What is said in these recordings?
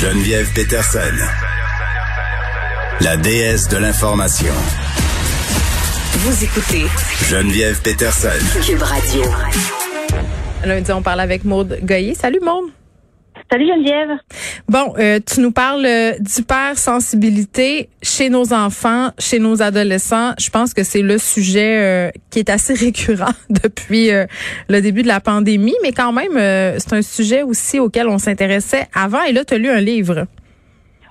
Geneviève Peterson. La déesse de l'information. Vous écoutez Geneviève Peterson. Cube Radio. Lundi, on parle avec Maude Goyer. Salut Maude. Salut Geneviève. Bon, euh, tu nous parles euh, d'hypersensibilité chez nos enfants, chez nos adolescents. Je pense que c'est le sujet euh, qui est assez récurrent depuis euh, le début de la pandémie, mais quand même, euh, c'est un sujet aussi auquel on s'intéressait avant. Et là, tu as lu un livre.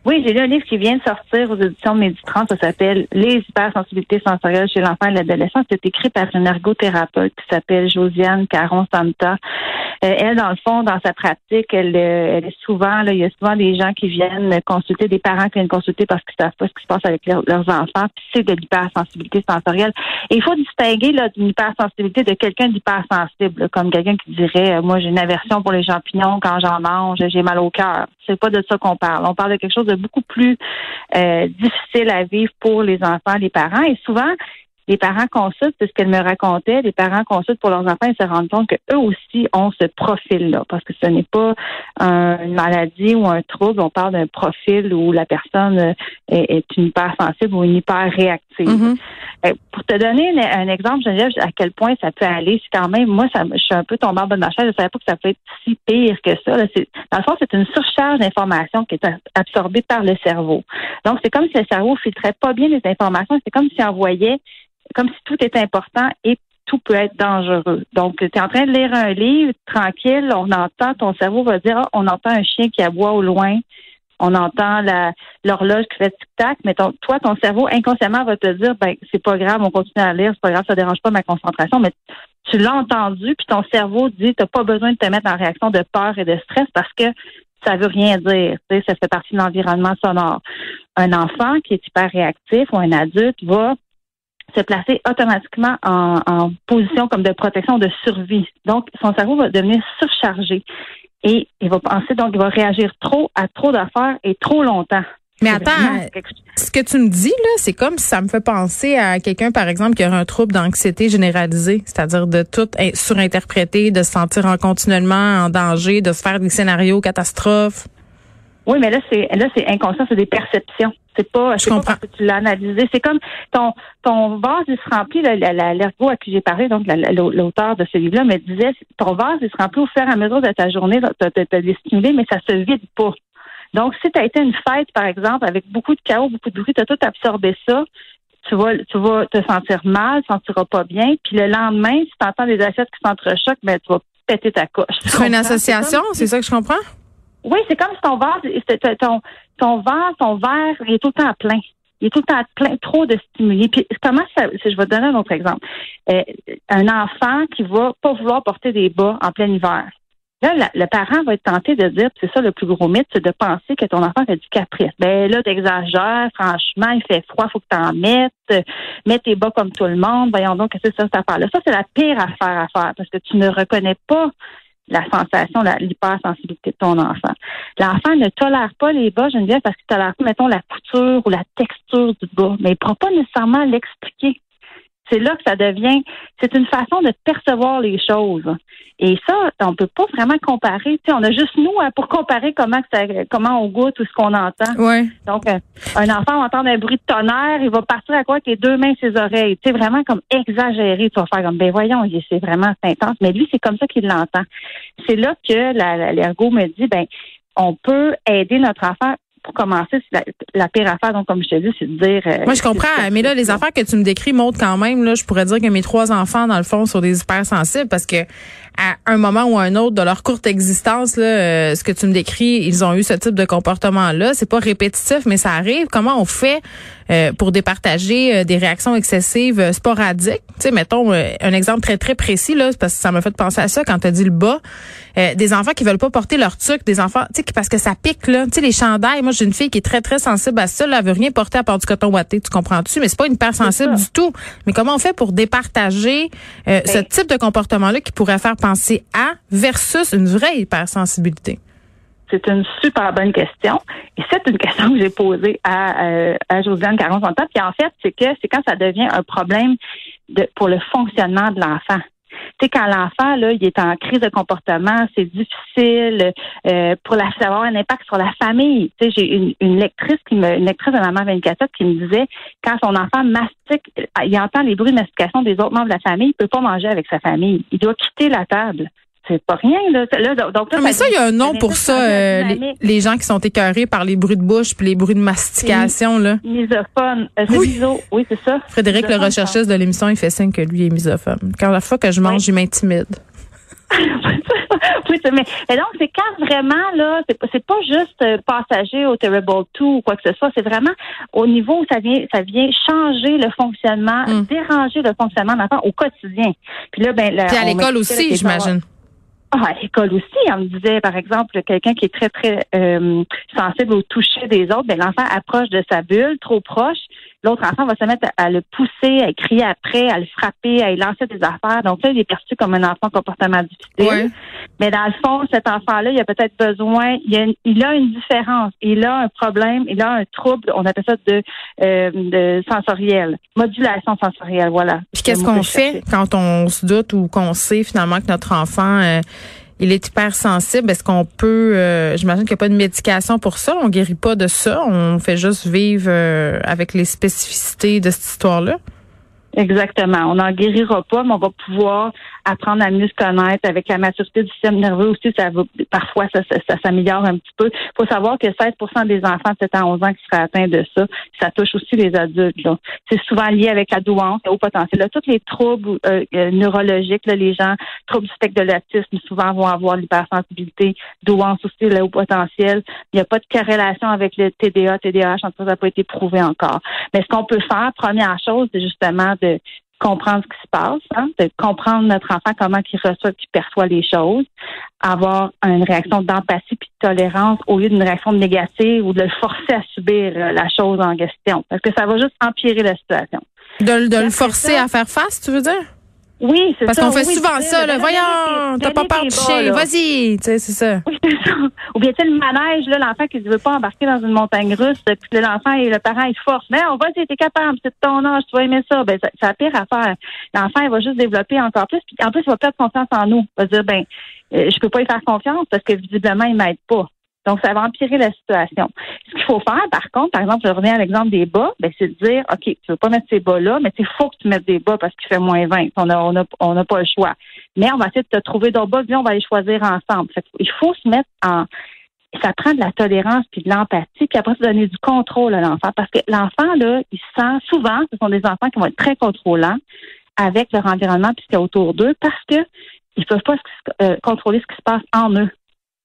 Oui, j'ai lu un livre qui vient de sortir aux éditions Méditrans. Ça s'appelle Les hypersensibilités sensorielles chez l'enfant et l'adolescent. C'est écrit par une ergothérapeute qui s'appelle Josiane Caron-Santa. Euh, elle, dans le fond, dans sa pratique, elle, euh, elle est souvent, là, il y a souvent des gens qui viennent consulter, des parents qui viennent consulter parce qu'ils savent pas ce qui se passe avec leur- leurs enfants. Puis c'est de l'hypersensibilité sensorielle. Et il faut distinguer là, d'une hypersensibilité de quelqu'un d'hypersensible, comme quelqu'un qui dirait, euh, moi j'ai une aversion pour les champignons quand j'en mange, j'ai mal au cœur. C'est pas de ça qu'on parle. On parle de quelque chose de beaucoup plus euh, difficile à vivre pour les enfants, les parents. Et souvent, les parents consultent, c'est ce qu'elle me racontait, les parents consultent pour leurs enfants et se rendent compte qu'eux aussi ont ce profil-là, parce que ce n'est pas un- une maladie ou un trouble, on parle d'un profil où la personne euh, est, une hypersensible ou une Mhm. Euh, Pour te donner un, un exemple, Geneviève, à quel point ça peut aller, c'est quand même, moi, ça, je suis un peu tombée en bas de ma chaise, je savais pas que ça peut être si pire que ça. Là. Dans le fond, c'est une surcharge d'informations qui est absorbée par le cerveau. Donc, c'est comme si le cerveau filtrait pas bien les informations, c'est comme s'il envoyait, comme si tout était important et tout peut être dangereux. Donc, tu es en train de lire un livre, tranquille, on entend, ton cerveau va dire, Ah, on entend un chien qui aboie au loin, on entend l'horloge qui fait tic-tac, mais ton, toi, ton cerveau inconsciemment va te dire, ben c'est pas grave, on continue à lire, c'est pas grave, ça dérange pas ma concentration, mais tu l'as entendu, puis ton cerveau dit, t'as pas besoin de te mettre en réaction de peur et de stress parce que ça veut rien dire. Tu sais, ça fait partie de l'environnement sonore. Un enfant qui est hyper réactif ou un adulte va se placer automatiquement en, en position comme de protection, de survie. Donc, son cerveau va devenir surchargé et il va penser, donc, il va réagir trop à trop d'affaires et trop longtemps. Mais attends, ce que tu me dis là, c'est comme si ça me fait penser à quelqu'un, par exemple, qui aurait un trouble d'anxiété généralisée, c'est-à-dire de tout in- surinterpréter, de se sentir en continuellement en danger, de se faire des scénarios catastrophes. Oui, mais là, c'est là, c'est inconscient, c'est des perceptions. C'est pas, Je c'est pas parce que tu l'as analysé. C'est comme ton ton vase, il se remplit. L'ergo à qui j'ai parlé, donc la- la- l'auteur de ce livre-là, me disait, ton vase, il se remplit au fur et à mesure de ta journée, tu as des stimulés, mais ça se vide pas. Donc, si tu as été à une fête, par exemple, avec beaucoup de chaos, beaucoup de bruit, tu as tout absorbé ça, tu vas, tu vas te sentir mal, tu te sentiras pas bien. Puis le lendemain, si tu entends des assiettes qui s'entrechoquent, ben, tu vas péter ta coche. C'est une association, c'est ça que je comprends? Oui, c'est comme si ton vase, c'est- ton, ton ton verre, il est tout le temps plein. Il est tout le temps plein, trop de stimuli. Puis comment ça, je vais te donner un autre exemple. Euh, un enfant qui va pas vouloir porter des bas en plein hiver. Là, le parent va être tenté de dire, c'est ça le plus gros mythe, c'est de penser que ton enfant fait du caprice. Ben là, t'exagères, franchement, il fait froid, faut que t'en mettes, euh, mets tes bas comme tout le monde, voyons donc, que c'est ça, cette affaire-là? Ça, c'est la pire affaire à faire, parce que tu ne reconnais pas la sensation, l'hypersensibilité de ton enfant. L'enfant ne tolère pas les bas, Geneviève, parce qu'il tolère pas, mettons, la couture ou la texture du bas, mais il ne pourra pas nécessairement l'expliquer. C'est là que ça devient, c'est une façon de percevoir les choses. Et ça, on peut pas vraiment comparer. Tu sais, on a juste nous hein, pour comparer comment ça, comment on goûte ou ce qu'on entend. Donc, euh, un enfant va entendre un bruit de tonnerre, il va partir à quoi avec les deux mains ses oreilles. Tu sais, vraiment comme exagéré. Tu vas faire comme, ben voyons, c'est vraiment c'est intense. Mais lui, c'est comme ça qu'il l'entend. C'est là que l'ergo me dit, ben, on peut aider notre enfant. Pour commencer, c'est la, la pire affaire, donc comme je te dis, c'est de dire. euh, Moi, je comprends, mais là, les affaires que tu me décris montrent quand même, là, je pourrais dire que mes trois enfants, dans le fond, sont des hypersensibles parce que à un moment ou un autre de leur courte existence, là, euh, ce que tu me décris, ils ont eu ce type de comportement-là. C'est pas répétitif, mais ça arrive. Comment on fait euh, pour départager euh, des réactions excessives euh, sporadiques. Tu sais, mettons euh, un exemple très très précis là, parce que ça m'a fait penser à ça quand tu as dit le bas. Euh, des enfants qui veulent pas porter leur tuque, des enfants, tu sais, parce que ça pique là. Tu sais, les chandails. Moi, j'ai une fille qui est très très sensible à ça. Là, elle veut rien porter à part du coton ouaté. Tu comprends-tu? Mais c'est pas une hypersensible du tout. Mais comment on fait pour départager euh, ce type de comportement-là qui pourrait faire penser à versus une vraie hypersensibilité? C'est une super bonne question. Et c'est une question que j'ai posée à, euh, à Josiane caron temps. Puis en fait, c'est que c'est quand ça devient un problème pour le fonctionnement de l'enfant. Tu sais, quand l'enfant, là, il est en crise de comportement, c'est difficile euh, pour la, avoir un impact sur la famille. Tu sais, j'ai une, une lectrice qui me, une lectrice de maman 24 qui me disait quand son enfant mastique, il entend les bruits de mastication des autres membres de la famille, il peut pas manger avec sa famille. Il doit quitter la table. C'est pas rien, là. Là, donc, là, mais ça, il y a un nom pour ça, euh, les, gens qui sont écœurés par les bruits de bouche puis les bruits de mastication, là. Misophone. Euh, Oui. miso. Oui, c'est ça. Frédéric, le recherchiste de l'émission, il fait signe que lui est misophone. Quand la fois que je mange, Oui. il m'intimide. oui, mais, et donc, c'est quand vraiment, là, c'est pas, juste euh, passager au Terrible 2 ou quoi que ce soit, c'est vraiment au niveau où ça vient, ça vient changer le fonctionnement, Mm. déranger le fonctionnement de l'enfant au quotidien. Puis là, ben, là, Puis à l'école aussi, j'imagine. Ah, à l'école aussi, on me disait, par exemple, quelqu'un qui est très, très euh, sensible au toucher des autres, ben, l'enfant approche de sa bulle, trop proche. L'autre enfant va se mettre à, à le pousser, à crier après, à le frapper, à lui lancer des affaires. Donc là, il est perçu comme un enfant comportement difficile. Mais dans le fond, cet enfant-là, il a peut-être besoin, il a, une, il a une différence, il a un problème, il a un trouble, on appelle ça de, euh, de sensoriel, modulation sensorielle, voilà. Puis qu'est-ce qu'on fait quand on se doute ou qu'on sait finalement que notre enfant euh, il est hypersensible? Est-ce qu'on peut, euh, j'imagine qu'il n'y a pas de médication pour ça, on guérit pas de ça, on fait juste vivre euh, avec les spécificités de cette histoire-là? Exactement. On n'en guérira pas, mais on va pouvoir apprendre à mieux se connaître. Avec la maturité du système nerveux aussi, ça va, parfois, ça, ça, ça s'améliore un petit peu. Il faut savoir que 16% des enfants de 7 à 11 ans qui seraient atteints de ça, ça touche aussi les adultes. là. C'est souvent lié avec la douance, haut potentiel. Tous les troubles euh, euh, neurologiques, là, les gens, troubles du spectre de l'autisme, souvent vont avoir l'hypersensibilité, douance aussi, le haut potentiel. Il n'y a pas de corrélation avec le TDA, TDAH, en tout cas, ça n'a pas été prouvé encore. Mais ce qu'on peut faire, première chose, c'est justement de comprendre ce qui se passe, hein, de comprendre notre enfant, comment il reçoit, qu'il perçoit les choses, avoir une réaction d'empathie puis de tolérance au lieu d'une réaction négative ou de le forcer à subir euh, la chose en question. Parce que ça va juste empirer la situation. De, de le forcer ça- à faire face, tu veux dire? Oui, c'est Parce ça. qu'on fait oui, souvent ça, là. de- Voyons, de- t'as pas de- peur chien, là. vas-y, tu sais, c'est ça. Oui, ça. Ou bien, tu sais, le manège, là, l'enfant qui ne veut pas embarquer dans une montagne russe, puis l'enfant et le parent, ils forcent. Mais on va dire, t'es capable, c'est de ton âge, tu vas aimer ça. Ben, ça- c'est la pire affaire. L'enfant, il va juste développer encore plus, puis en plus, il va perdre confiance en nous. Il va dire, ben, euh, je peux pas y faire confiance parce que visiblement, il m'aide pas. Donc, ça va empirer la situation. Ce qu'il faut faire, par contre, par exemple, je reviens à l'exemple des bas, ben, c'est de dire, OK, tu veux pas mettre ces bas-là, mais il faut que tu mettes des bas parce qu'il fait moins 20. On n'a on a, on a pas le choix. Mais on va essayer de te trouver d'autres bas, puis on va les choisir ensemble. Il faut se mettre en. Ça prend de la tolérance puis de l'empathie, puis après, se donner du contrôle à l'enfant. Parce que l'enfant, là, il se sent souvent, ce sont des enfants qui vont être très contrôlants avec leur environnement puis ce qu'il y a autour d'eux parce que ils peuvent pas euh, contrôler ce qui se passe en eux.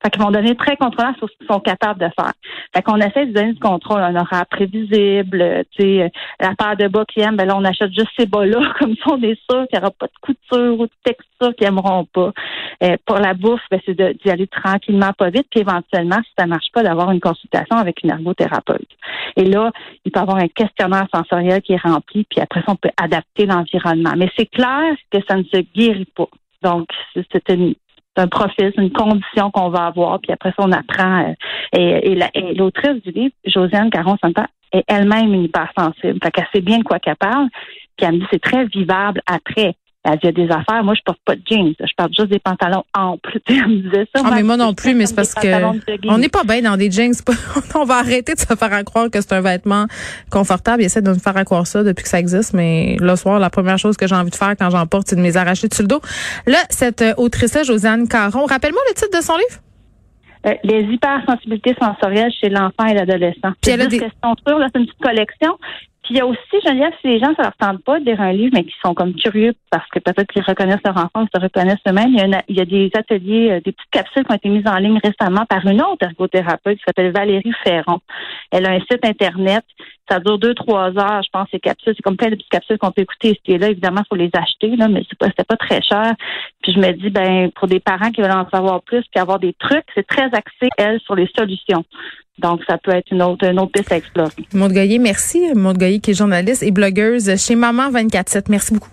Fait qu'ils vont donner très contrôlant sur ce qu'ils sont capables de faire. Fait qu'on essaie de donner du contrôle, un horaire prévisible, euh, tu sais, euh, la paire de bas qu'ils aiment, ben là, on achète juste ces bas-là, comme ça, on est sûr qu'il n'y aura pas de couture ou de texture qu'ils aimeront pas. Euh, pour la bouffe, ben, c'est d'y aller tranquillement, pas vite, puis éventuellement, si ça marche pas, d'avoir une consultation avec une ergothérapeute. Et là, il peut avoir un questionnaire sensoriel qui est rempli, puis après ça, on peut adapter l'environnement. Mais c'est clair que ça ne se guérit pas. Donc, c'est une un profil, c'est une condition qu'on va avoir, puis après ça, on apprend. euh, et et la- et l'autrice du livre, Josiane Caron-Santa, est elle-même une hypersensible. Fait qu'elle sait bien de quoi qu'elle parle, puis elle me dit c'est très vivable après. Elle dit, il y a des affaires, moi, je porte pas de jeans, je porte juste des pantalons amples. Elle me disait ça. Ah, mais moi non plus, mais c'est parce que on n'est pas bien dans des jeans. on va arrêter de se faire croire que c'est un vêtement confortable. Ils essaient de nous faire croire ça depuis que ça existe, mais le soir, la première chose que j'ai envie de faire quand j'en porte, c'est de me les arracher dessus le dos. Là, cette euh, autrice-là, Josiane Caron, rappelle-moi le titre de son livre? Euh, les hypersensibilités sensorielles chez l'enfant et l'adolescent. Puis elle a des- c'est une petite collection. Puis il y a aussi, Geneviève, si les gens, ça leur tente pas de lire un livre, mais qui sont comme curieux parce que peut-être qu'ils reconnaissent leur enfant ou se reconnaissent eux-mêmes, il y, a des ateliers, euh, des petites capsules qui ont été mises en ligne récemment par une autre ergothérapeute qui s'appelle Valérie Ferron. Elle a un site Internet. Ça dure deux, trois heures, je pense, ces capsules. C'est comme plein de petites capsules qu'on peut écouter ici et là. Évidemment, il faut les acheter, là, mais c'était pas très cher. Puis je me dis, ben, pour des parents qui veulent en savoir plus puis avoir des trucs, c'est très axé, elle, sur les solutions. Donc, ça peut être une autre, une autre piste à explorer. Maude Goyer, merci. Maude Goyer qui est journaliste et blogueuse chez Maman 24-7. Merci beaucoup.